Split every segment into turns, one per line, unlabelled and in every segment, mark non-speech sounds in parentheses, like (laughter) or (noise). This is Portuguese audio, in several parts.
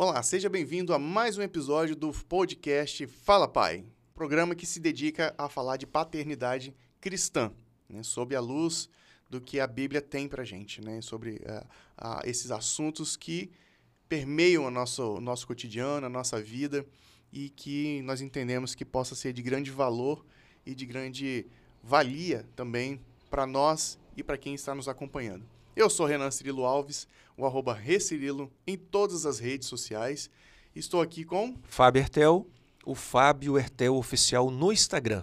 Olá, seja bem-vindo a mais um episódio do podcast Fala Pai, programa que se dedica a falar de paternidade cristã, né, sob a luz do que a Bíblia tem para gente, né, sobre uh, uh, esses assuntos que permeiam o nosso, nosso cotidiano, a nossa vida e que nós entendemos que possa ser de grande valor e de grande valia também para nós e para quem está nos acompanhando. Eu sou Renan Cirilo Alves, o arroba Recirilo em todas as redes sociais. Estou aqui com...
Fábio Hertel, o Fábio Hertel Oficial no Instagram.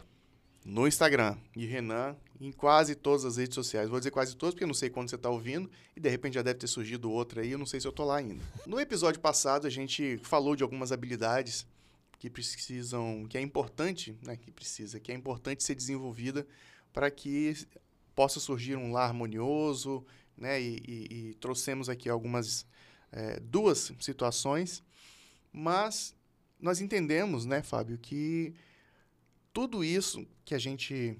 No Instagram. E Renan em quase todas as redes sociais. Vou dizer quase todas, porque eu não sei quando você está ouvindo, e de repente já deve ter surgido outra aí, eu não sei se eu estou lá ainda. (laughs) No episódio passado, a gente falou de algumas habilidades que precisam, que é importante, né, que precisa, que é importante ser desenvolvida para que possa surgir um lar harmonioso, né? E, e, e trouxemos aqui algumas é, duas situações, mas nós entendemos, né, Fábio, que tudo isso que a gente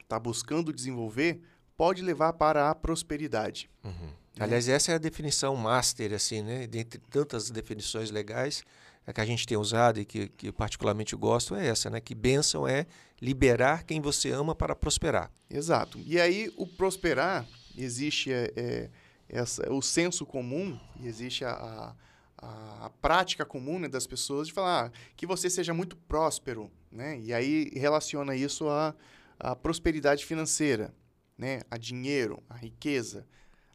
está buscando desenvolver pode levar para a prosperidade.
Uhum. Né? Aliás, essa é a definição master, assim, né? Dentre tantas definições legais, a que a gente tem usado e que, que particularmente gosto é essa, né? Que bênção é liberar quem você ama para prosperar.
Exato. E aí, o prosperar, existe é, é, essa, o senso comum, e existe a, a, a prática comum né, das pessoas de falar ah, que você seja muito próspero, né? E aí relaciona isso à, à prosperidade financeira, né? A dinheiro, a riqueza,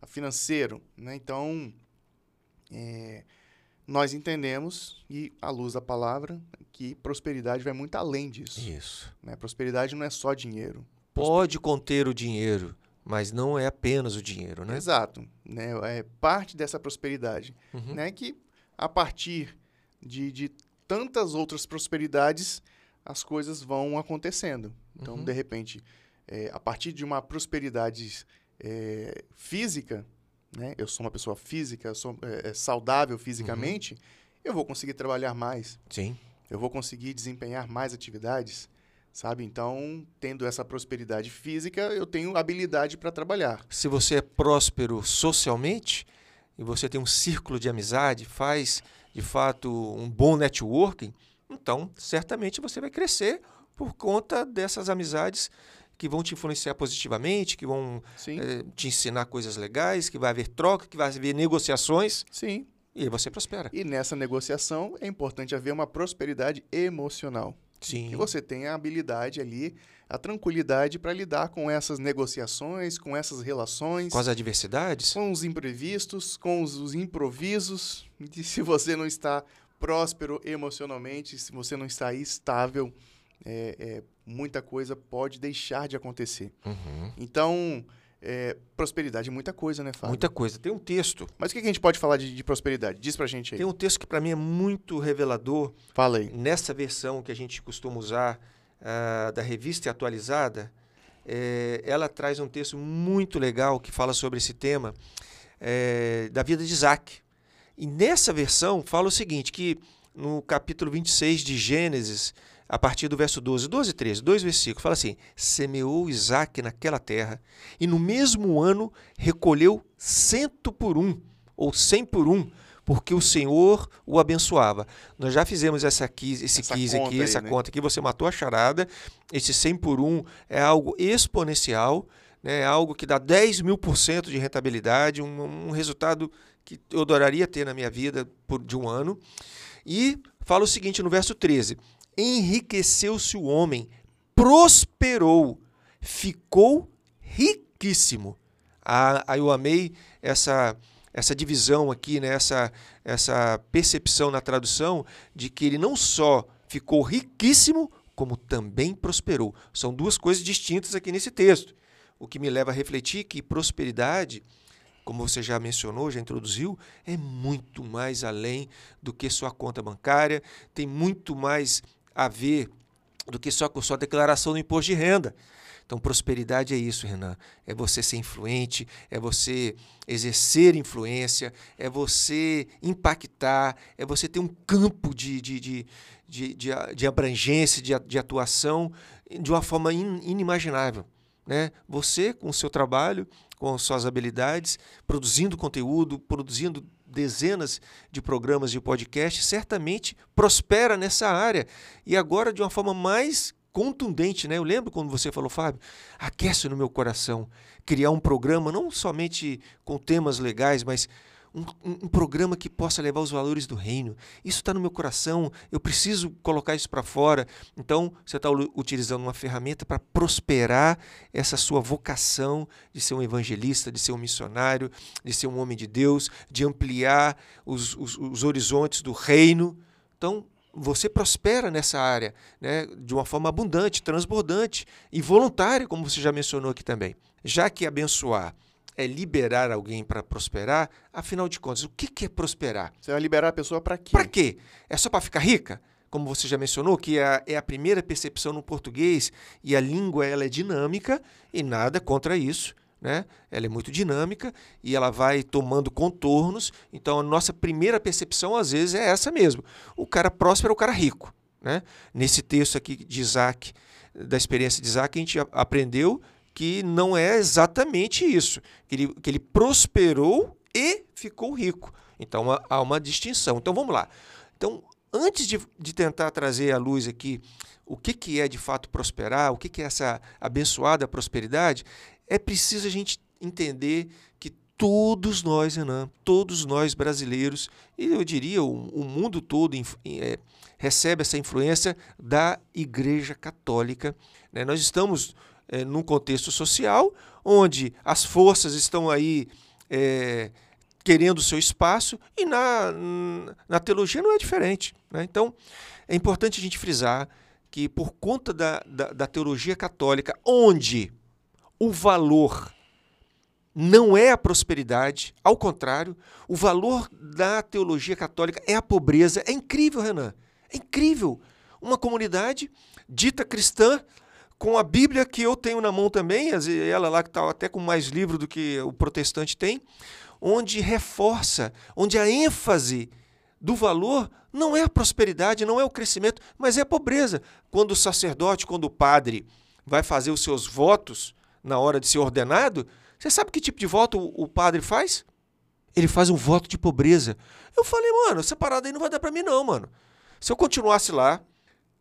a financeiro, né? Então, é, nós entendemos, e à luz da palavra, que prosperidade vai muito além disso.
Isso.
Né? Prosperidade não é só dinheiro.
Pode conter o dinheiro, mas não é apenas o dinheiro, né?
Exato. Né? É parte dessa prosperidade. Uhum. Né? Que a partir de, de tantas outras prosperidades, as coisas vão acontecendo. Então, uhum. de repente, é, a partir de uma prosperidade é, física, né? eu sou uma pessoa física, sou é, é, saudável fisicamente, uhum. eu vou conseguir trabalhar mais.
Sim.
Eu vou conseguir desempenhar mais atividades, sabe? Então, tendo essa prosperidade física, eu tenho habilidade para trabalhar.
Se você é próspero socialmente e você tem um círculo de amizade, faz de fato um bom networking, então certamente você vai crescer por conta dessas amizades que vão te influenciar positivamente, que vão é, te ensinar coisas legais, que vai haver troca, que vai haver negociações.
Sim.
E você prospera.
E nessa negociação é importante haver uma prosperidade emocional.
Sim.
Que você tenha a habilidade ali, a tranquilidade para lidar com essas negociações, com essas relações.
Com as adversidades?
Com os imprevistos, com os, os improvisos. (laughs) E se você não está próspero emocionalmente, se você não está estável é, é, muita coisa pode deixar de acontecer.
Uhum.
Então, é, prosperidade é muita coisa, né, Fábio?
Muita coisa. Tem um texto.
Mas o que a gente pode falar de, de prosperidade? Diz pra gente aí.
Tem um texto que para mim é muito revelador.
Fala aí.
Nessa versão que a gente costuma usar uh, da revista atualizada, é, ela traz um texto muito legal que fala sobre esse tema é, da vida de Isaac. E nessa versão fala o seguinte, que no capítulo 26 de Gênesis, a partir do verso 12, 12 e 13, dois versículos, fala assim: Semeou Isaac naquela terra, e no mesmo ano recolheu cento por um, ou cem por um, porque o Senhor o abençoava. Nós já fizemos essa esse essa 15 aqui, aí, essa né? conta aqui, você matou a charada. Esse 100 por um é algo exponencial, né? é algo que dá 10 mil por cento de rentabilidade, um, um resultado que eu adoraria ter na minha vida por, de um ano. E fala o seguinte no verso 13: enriqueceu-se o homem, prosperou, ficou riquíssimo. Ah, eu amei essa essa divisão aqui, né? essa, essa percepção na tradução de que ele não só ficou riquíssimo, como também prosperou. São duas coisas distintas aqui nesse texto. O que me leva a refletir que prosperidade, como você já mencionou, já introduziu, é muito mais além do que sua conta bancária, tem muito mais a ver do que só com sua declaração do imposto de renda. Então, prosperidade é isso, Renan. É você ser influente, é você exercer influência, é você impactar, é você ter um campo de, de, de, de, de, de abrangência, de, de atuação de uma forma in, inimaginável. Né? Você, com o seu trabalho, com suas habilidades, produzindo conteúdo, produzindo dezenas de programas de podcast, certamente prospera nessa área. E agora de uma forma mais contundente, né? Eu lembro quando você falou, Fábio, aquece no meu coração criar um programa não somente com temas legais, mas um, um, programa que possa levar os valores do reino. Isso está no meu coração, eu preciso colocar isso para fora. Então, você está utilizando uma ferramenta para prosperar essa sua vocação de ser um evangelista, de ser um missionário, de ser um homem de Deus, de ampliar os, os, os horizontes do reino. Então, você prospera nessa área né, de uma forma abundante, transbordante e voluntária, como você já mencionou aqui também. Já que abençoar é liberar alguém para prosperar, afinal de contas, o que, que é prosperar?
Você vai liberar a pessoa para quê?
Para quê? É só para ficar rica? Como você já mencionou, que é, é a primeira percepção no português e a língua ela é dinâmica e nada contra isso. Né? Ela é muito dinâmica e ela vai tomando contornos. Então, a nossa primeira percepção, às vezes, é essa mesmo. O cara próspero é o cara rico. Né? Nesse texto aqui de Isaac, da experiência de Isaac, a gente aprendeu que não é exatamente isso, que ele, que ele prosperou e ficou rico. Então há uma distinção. Então vamos lá. Então, antes de, de tentar trazer à luz aqui o que, que é de fato prosperar, o que, que é essa abençoada prosperidade, é preciso a gente entender que todos nós, Renan, todos nós brasileiros, e eu diria o, o mundo todo é, recebe essa influência da Igreja Católica. Né? Nós estamos é, num contexto social onde as forças estão aí é, querendo o seu espaço e na, na teologia não é diferente. Né? Então, é importante a gente frisar que por conta da, da, da teologia católica, onde o valor não é a prosperidade, ao contrário, o valor da teologia católica é a pobreza. É incrível, Renan. É incrível. Uma comunidade dita cristã com a Bíblia que eu tenho na mão também, ela lá que está até com mais livro do que o protestante tem, onde reforça, onde a ênfase do valor não é a prosperidade, não é o crescimento, mas é a pobreza. Quando o sacerdote, quando o padre vai fazer os seus votos na hora de ser ordenado, você sabe que tipo de voto o padre faz? Ele faz um voto de pobreza. Eu falei, mano, essa parada aí não vai dar para mim não, mano. Se eu continuasse lá,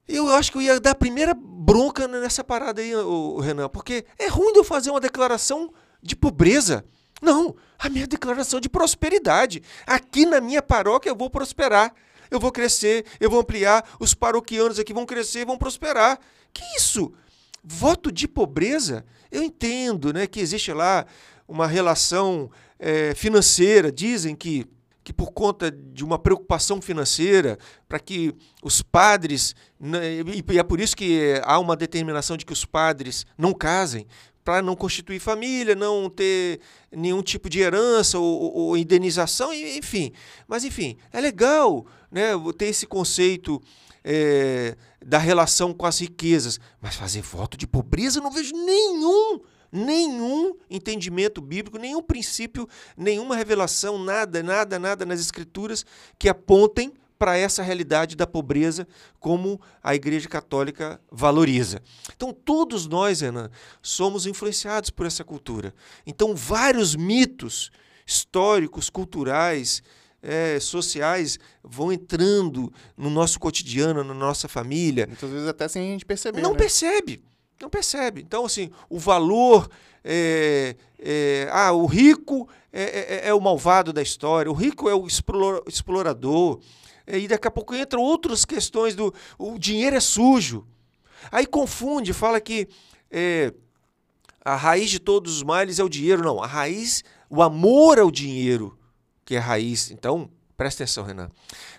eu acho que eu ia dar a primeira bronca nessa parada aí, Renan, porque é ruim de eu fazer uma declaração de pobreza. Não, a minha declaração de prosperidade. Aqui na minha paróquia eu vou prosperar, eu vou crescer, eu vou ampliar, os paroquianos aqui vão crescer, vão prosperar. Que isso? Voto de pobreza? Eu entendo né, que existe lá uma relação é, financeira, dizem que que por conta de uma preocupação financeira, para que os padres, né, e é por isso que há uma determinação de que os padres não casem, para não constituir família, não ter nenhum tipo de herança ou, ou, indenização, enfim. Mas, enfim, é legal né, ter esse conceito é, da relação com as riquezas. Mas fazer voto de pobreza eu não vejo nenhum nenhum entendimento bíblico, nenhum princípio, nenhuma revelação, nada, nada, nada nas Escrituras que apontem para essa realidade da pobreza como a Igreja Católica valoriza. Então, todos nós, Renan, somos influenciados por essa cultura. Então, vários mitos históricos, culturais, é, sociais vão entrando no nosso cotidiano, na nossa família.
Muitas vezes até sem a gente perceber.
Não
né?
percebe. Não percebe. Então, assim, o valor. É, é, ah, o rico é, é, é, o malvado da história, o rico é o explorador. É, e daqui a pouco entram outras questões do. O dinheiro é sujo. Aí confunde, fala que é, a raiz de todos os males é o dinheiro. Não, a raiz, o amor ao dinheiro, que é a raiz. Então, presta atenção, Renan.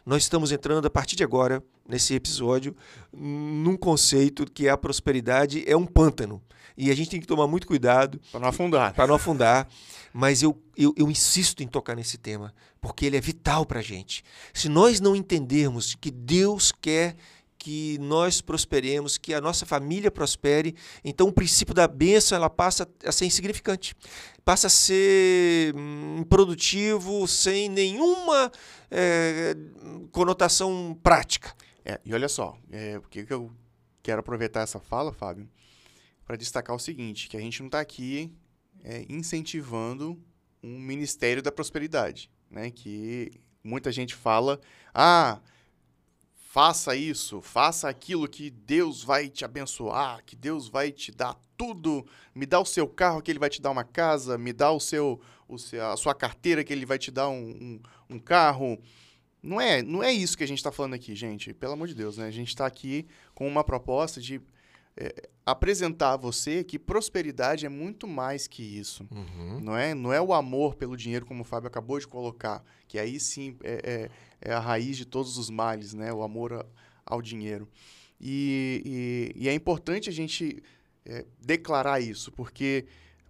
Nós estamos entrando a partir de agora nesse episódio num conceito que é a prosperidade é um pântano. E a gente tem que tomar muito cuidado.
Para não afundar.
Para não afundar. Mas eu, eu, eu, insisto em tocar nesse tema, porque ele é vital para a gente. Se nós não entendermos que Deus quer que nós prosperemos, que a nossa família prospere, então o princípio da bênção ela passa a ser insignificante, passa a ser hum, improdutivo, sem nenhuma é, conotação prática.
É, e olha só, é, porque que eu quero aproveitar essa fala, Fábio? para destacar o seguinte, que a gente não está aqui é, incentivando um ministério da prosperidade, né? Que muita gente fala, ah, faça isso, faça aquilo que Deus vai te abençoar, que Deus vai te dar tudo, me dá o seu carro que ele vai te dar uma casa, me dá o seu, o seu a sua carteira que ele vai te dar um, um, um carro. Não é, não é isso que a gente está falando aqui, gente. Pelo amor de Deus, né? A gente está aqui com uma proposta de é, apresentar a você que prosperidade é muito mais que isso.
Uhum.
Não, é, não é o amor pelo dinheiro, como o Fábio acabou de colocar, que aí sim é, é, é a raiz de todos os males, né? o amor a, ao dinheiro. E, e, e, é importante a gente é, declarar isso, porque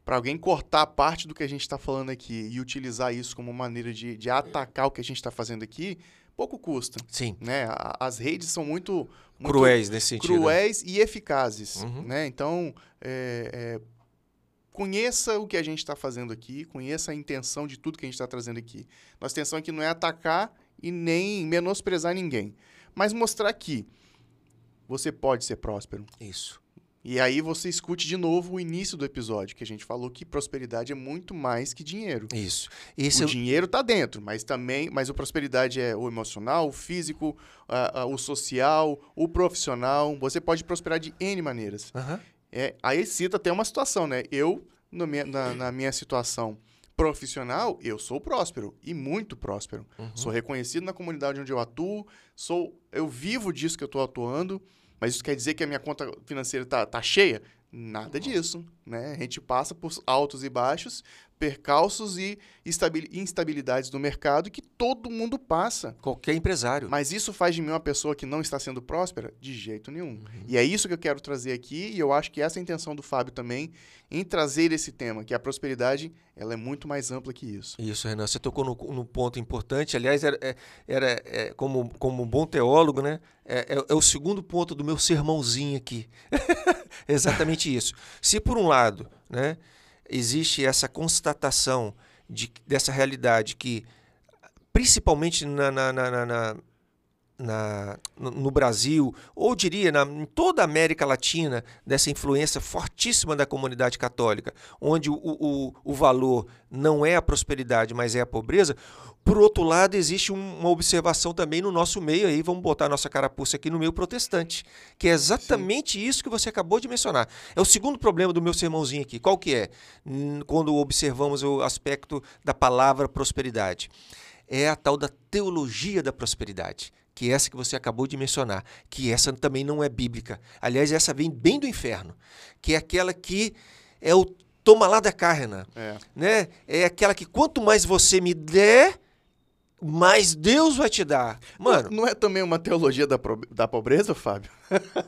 para alguém cortar parte do que a gente está falando aqui e utilizar isso como maneira de, de atacar o que a gente está fazendo aqui, pouco custa.
Sim.
Né? As redes são muito, muito
cruéis nesse sentido. né?
Cruéis e eficazes.
Uhum.
Né? Então, é, é, conheça o que a gente está fazendo aqui, conheça a intenção de tudo que a gente está trazendo aqui. Nossa intenção aqui não é atacar e nem menosprezar ninguém, mas mostrar que você pode ser próspero.
Isso.
E aí você escute de novo o início do episódio, que a gente falou que prosperidade é muito mais que dinheiro.
Isso.
Esse o é... dinheiro está dentro, mas também, mas o prosperidade é o emocional, o físico, uh, uh, o social, o profissional. Você pode prosperar de N maneiras.
Uhum.
É, aí cita até uma situação, né? Eu, minha, na, na, minha situação profissional, eu sou próspero e muito próspero.
Uhum.
Sou reconhecido na comunidade onde eu atuo, sou, eu vivo disso que eu estou atuando. Mas isso quer dizer que a minha conta financeira tá, tá cheia? Nada disso, né? A gente passa por altos e baixos, percalços e instabilidades do mercado que todo mundo passa.
Qualquer empresário.
Mas isso faz de mim uma pessoa que não está sendo próspera? De jeito nenhum.
Uhum.
E é isso que eu quero trazer aqui, e eu acho que essa é a intenção do Fábio também, em trazer esse tema, que a prosperidade ela é muito mais ampla que isso.
Isso, Renan, você tocou no, no ponto importante. Aliás, era, é, era é, como, como um bom teólogo, né? É, é, é o segundo ponto do meu sermãozinho aqui. (laughs) Exatamente isso. Se por um lado, né? existe essa constatação de, dessa realidade que, principalmente na, na, na, na na, no Brasil, ou diria na, em toda a América Latina, dessa influência fortíssima da comunidade católica, onde o, o, o valor não é a prosperidade, mas é a pobreza, por outro lado, existe uma observação também no nosso meio, aí vamos botar a nossa carapuça aqui no meio protestante, que é exatamente Sim. isso que você acabou de mencionar. É o segundo problema do meu sermãozinho aqui. Qual que é? Quando observamos o aspecto da palavra prosperidade. É a tal da teologia da prosperidade que é essa que você acabou de mencionar, que essa também não é bíblica. Aliás, essa vem bem do inferno, que é aquela que é o toma lá da carne,
é.
né? É aquela que quanto mais você me der, mas Deus vai te dar. Mano.
Não, não é também uma teologia da, da pobreza, Fábio?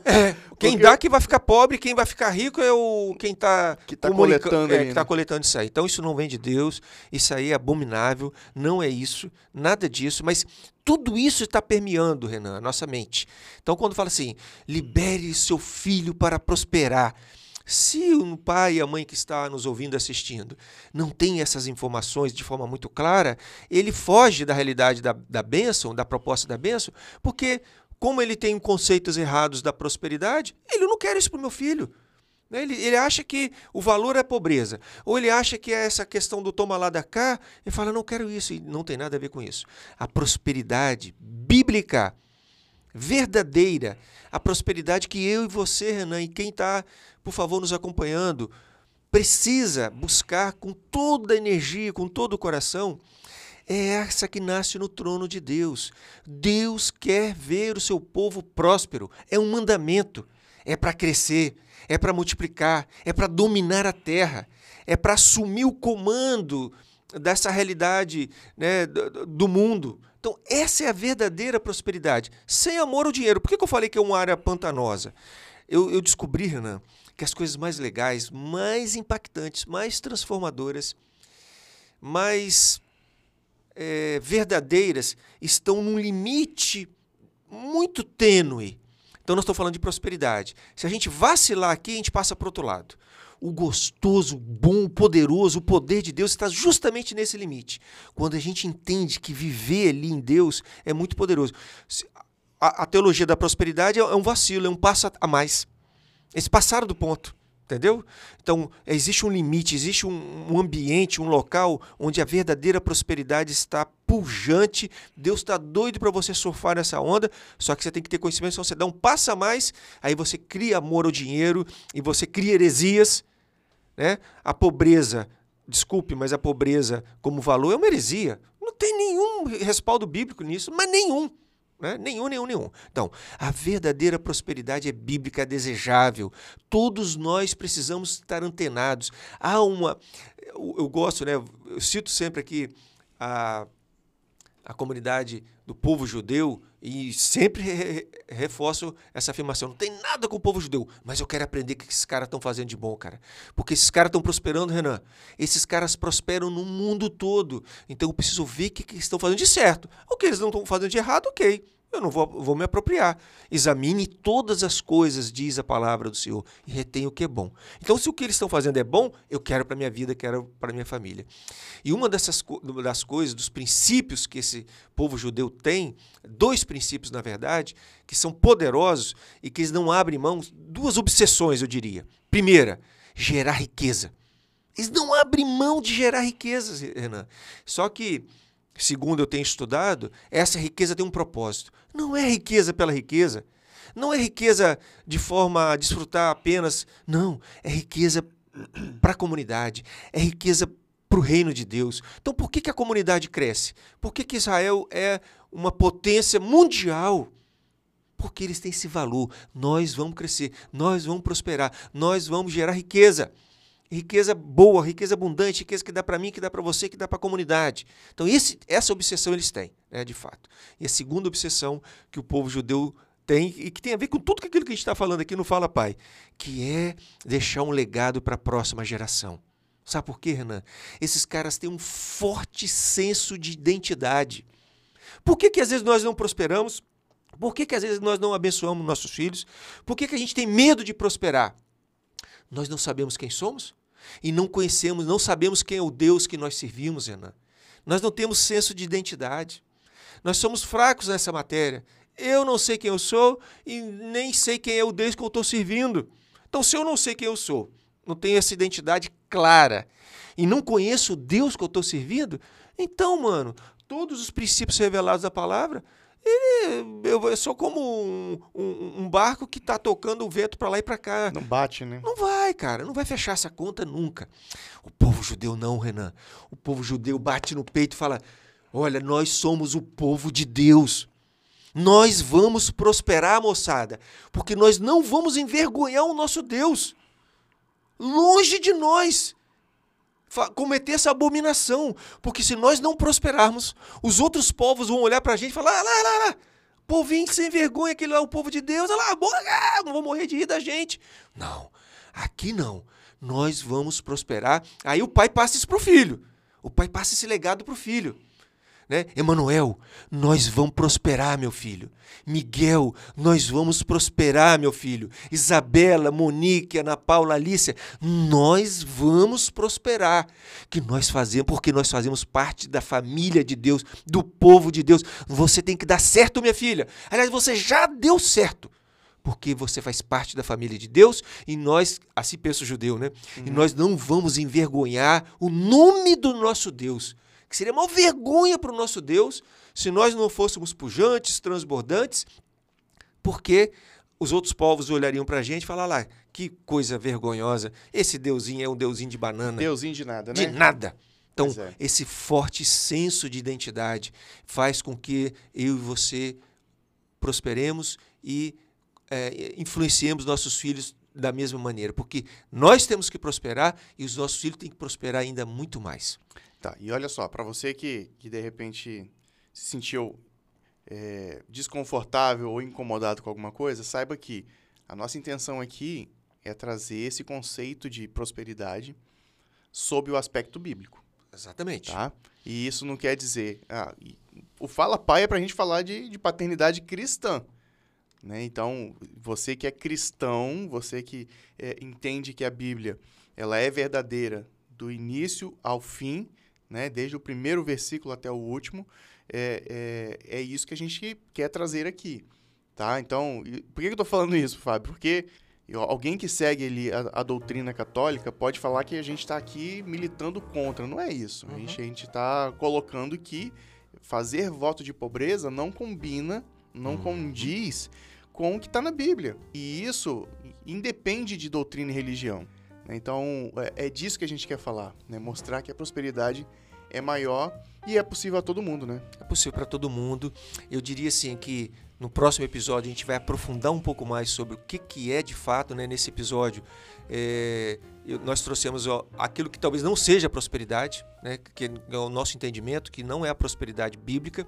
É, (laughs) quem Porque... dá que vai ficar pobre, quem vai ficar rico é o quem tá
que está coletando,
é, que tá coletando isso aí. Então isso não vem de Deus, isso aí é abominável, não é isso, nada disso, mas tudo isso está permeando, Renan, a nossa mente. Então quando fala assim, libere seu filho para prosperar, se o pai e a mãe que está nos ouvindo assistindo não tem essas informações de forma muito clara, ele foge da realidade da, da bênção, da proposta da bênção, porque, como ele tem conceitos errados da prosperidade, ele não quer isso para o meu filho. Né? Ele, ele acha que o valor é pobreza. Ou ele acha que é essa questão do toma lá da cá e fala, não quero isso. E não tem nada a ver com isso. A prosperidade bíblica, verdadeira, a prosperidade que eu e você, Renan, e quem está por favor, nos acompanhando, precisa buscar com toda a energia, com todo o coração, é essa que nasce no trono de Deus. Deus quer ver o seu povo próspero. É um mandamento. É para crescer, é para multiplicar, é para dominar a terra, é para assumir o comando dessa realidade né, do mundo. Então, essa é a verdadeira prosperidade. Sem amor ao dinheiro. Por que, que eu falei que é uma área pantanosa? Eu, eu descobri, Renan, que as coisas mais legais, mais impactantes, mais transformadoras, mais é, verdadeiras estão num limite muito tênue. Então, nós estamos falando de prosperidade. Se a gente vacilar aqui, a gente passa para outro lado. O gostoso, o bom, o poderoso, o poder de Deus está justamente nesse limite. Quando a gente entende que viver ali em Deus é muito poderoso. A, a teologia da prosperidade é um vacilo, é um passo a mais. Eles passaram do ponto. Entendeu? Então, existe um limite, existe um, um, ambiente, um local onde a verdadeira prosperidade está pujante. Deus está doido para você surfar nessa onda, só que você tem que ter conhecimento. Se você dá um passo a mais, aí você cria amor ao dinheiro e você cria heresias. Né? A pobreza, desculpe, mas a pobreza como valor é uma heresia. Não tem nenhum respaldo bíblico nisso, mas nenhum. Né? Nenhum, nenhum, nenhum. Então, a verdadeira prosperidade é bíblica, é desejável. Todos nós precisamos estar antenados. Há uma. Eu, eu gosto, né? Eu cito sempre aqui a, a comunidade do povo judeu e sempre re, reforço essa afirmação. Não tem nada com o povo judeu, mas eu quero aprender o que esses caras estão fazendo de bom, cara. Porque esses caras estão prosperando, Renan. Esses caras prosperam no mundo todo. Então eu preciso ver o que, que estão fazendo de certo. O que eles não estão fazendo de errado, ok. Eu não vou, vou me apropriar. Examine todas as coisas, diz a palavra do Senhor, e retenha o que é bom. Então, se o que eles estão fazendo é bom, eu quero para minha vida, quero para minha família. E uma dessas das coisas, dos princípios que esse povo judeu tem, dois princípios, na verdade, que são poderosos e que eles não abrem mão, duas obsessões, eu diria. Primeira, gerar riqueza. Eles não abrem mão de gerar riqueza, Renan. Só que segundo eu tenho estudado, essa riqueza tem um propósito. Não é riqueza pela riqueza. Não é riqueza de forma a desfrutar apenas. Não. É riqueza para a comunidade. É riqueza para o reino de Deus. Então, por que, que a comunidade cresce? Por que, que Israel é uma potência mundial? Porque eles têm esse valor. Nós vamos crescer, nós vamos prosperar, nós vamos gerar riqueza riqueza boa, riqueza abundante, riqueza que dá para mim, que dá para você, que dá para a comunidade. Então, esse, essa obsessão eles têm, né, de fato. E a segunda obsessão que o povo judeu tem, e que tem a ver com tudo aquilo que a gente está falando aqui no Fala Pai, que é deixar um legado para a próxima geração. Sabe por quê, Renan? Esses caras têm um forte senso de identidade. Por que, que às vezes nós não prosperamos? Por que, que às vezes nós não abençoamos nossos filhos? Por que, que a gente tem medo de prosperar? Nós não sabemos quem somos? e não conhecemos, não sabemos quem é o Deus que nós servimos, Renan. Nós não temos senso de identidade. Nós somos fracos nessa matéria. Eu não sei quem eu sou e nem sei quem é o Deus que eu estou servindo. Então, se eu não sei quem eu sou, não tenho essa identidade clara e não conheço o Deus que eu estou servindo, então, mano, todos os princípios revelados da palavra ele, eu, eu sou como um, um, um barco que está tocando o vento para lá e para cá.
Não bate, né?
Não vai, cara. Não vai fechar essa conta nunca. O povo judeu não, Renan. O povo judeu bate no peito e fala: Olha, nós somos o povo de Deus. Nós vamos prosperar, moçada, porque nós não vamos envergonhar o nosso Deus. Longe de nós cometer essa abominação. Porque se nós não prosperarmos, os outros povos vão olhar para a gente e falar: lá, lá, lá, povinho sem vergonha, aquele lá é o povo de Deus, lá, ah, não vou morrer de rir da gente. Não, aqui não. Nós vamos prosperar. Aí o pai passa isso para o filho. O pai passa esse legado para o filho né? Emanuel, nós vamos prosperar, meu filho. Miguel, nós vamos prosperar, meu filho. Isabela, Monique, Ana Paula, Alicia, nós vamos prosperar. Que nós fazemos, porque nós fazemos parte da família de Deus, do povo de Deus. Você tem que dar certo, minha filha. Aliás, você já deu certo porque você faz parte da família de Deus e nós, assim pensa o judeu, né? Uhum. E nós não vamos envergonhar o nome do nosso Deus que seria uma vergonha para o nosso Deus se nós não fôssemos pujantes, transbordantes, porque os outros povos olhariam para a gente e falar lá, que coisa vergonhosa, esse deusinho é um deusinho de banana.
Deusinho de nada,
né? De nada. Então, é. esse forte senso de identidade faz com que eu e você prosperemos e é, influenciemos nossos filhos da mesma maneira, porque nós temos que prosperar e os nossos filhos têm que prosperar ainda muito mais.
Tá, e olha só, para você que, que de repente se sentiu é, desconfortável ou incomodado com alguma coisa, saiba que a nossa intenção aqui é trazer esse conceito de prosperidade sob o aspecto bíblico.
Exatamente.
Tá? E isso não quer dizer. Ah, o Fala Pai é para a gente falar de, de paternidade cristã. Né? Então, você que é cristão, você que é, entende que a Bíblia ela é verdadeira do início ao fim, né? Desde o primeiro versículo até o último, é, é, é isso que a gente quer trazer aqui, tá? Então, por que eu estou falando isso, Fábio? Porque alguém que segue ali a, a, doutrina católica pode falar que a gente está aqui militando contra. Não é isso. Uhum. A gente está colocando que fazer voto de pobreza não combina, não uhum. condiz com o que está na Bíblia. E isso independe de doutrina e religião. Então, é, é disso que a gente quer falar, né? mostrar que a prosperidade é maior e é possível a todo mundo, né?
É possível para todo mundo. Eu diria assim que no próximo episódio a gente vai aprofundar um pouco mais sobre o que, que é de fato, né? Nesse episódio é, nós trouxemos ó, aquilo que talvez não seja prosperidade, né? Que é o nosso entendimento, que não é a prosperidade bíblica.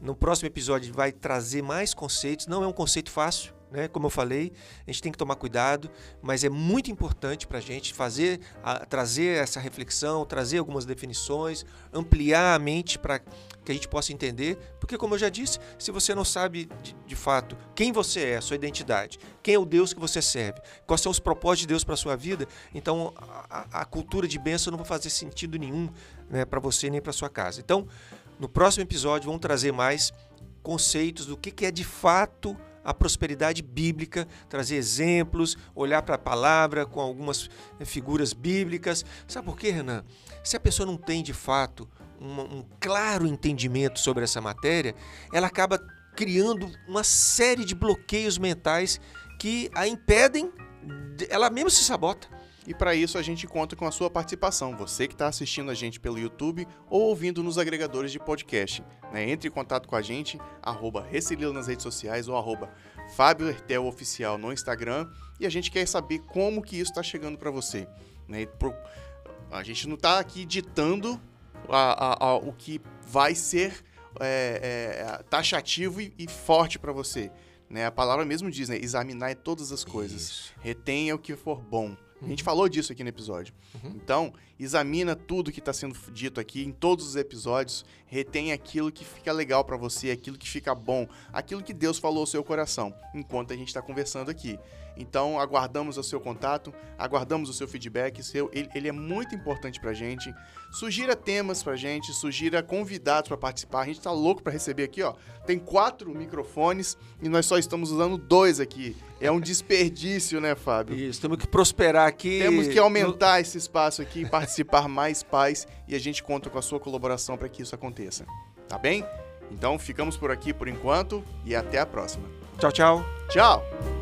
No próximo episódio vai trazer mais conceitos. Não é um conceito fácil, né? Como eu falei, a gente tem que tomar cuidado, mas é muito importante para a gente fazer, a, trazer essa reflexão, trazer algumas definições, ampliar a mente para que a gente possa entender. Porque, como eu já disse, se você não sabe de, de fato quem você é, sua identidade, quem é o Deus que você serve, quais são os propósitos de Deus para sua vida, então a, a, cultura de bênção não vai fazer sentido nenhum né, para você nem para sua casa. Então, no próximo episódio, vamos trazer mais conceitos do que, que é de fato a prosperidade bíblica, trazer exemplos, olhar para a palavra com algumas figuras bíblicas. Sabe por quê, Renan? Se a pessoa não tem de fato um, um claro entendimento sobre essa matéria, ela acaba criando uma série de bloqueios mentais que a impedem, ela mesma se sabota.
E para isso a gente conta com a sua participação, você que está assistindo a gente pelo YouTube ou ouvindo nos agregadores de podcast. Né? Entre em contato com a gente, arroba Recililo nas redes sociais ou arroba Fábio Oficial no Instagram e a gente quer saber como que isso está chegando para você. Né? A gente não está aqui ditando a, a, a, o que vai ser é, é, taxativo e, e forte para você. Né? A palavra mesmo diz, né? examinar todas as coisas. Isso. Retenha o que for bom. A gente falou disso aqui no episódio. Uhum. Então, examina tudo que está sendo dito aqui em todos os episódios, retém aquilo que fica legal para você, aquilo que fica bom, aquilo que Deus falou ao seu coração, enquanto a gente está conversando aqui. Então, aguardamos o seu contato, aguardamos o seu feedback, seu, ele, ele é muito importante para a gente. Sugira temas para a gente, sugira convidados para participar. A gente está louco para receber aqui, ó. Tem quatro microfones e nós só estamos usando dois aqui. É um desperdício, né, Fábio?
Isso, temos que prosperar aqui.
Temos que aumentar no... esse espaço aqui, participar mais pais e a gente conta com a sua colaboração para que isso aconteça. Tá bem? Então ficamos por aqui por enquanto e até a próxima.
Tchau, tchau.
Tchau.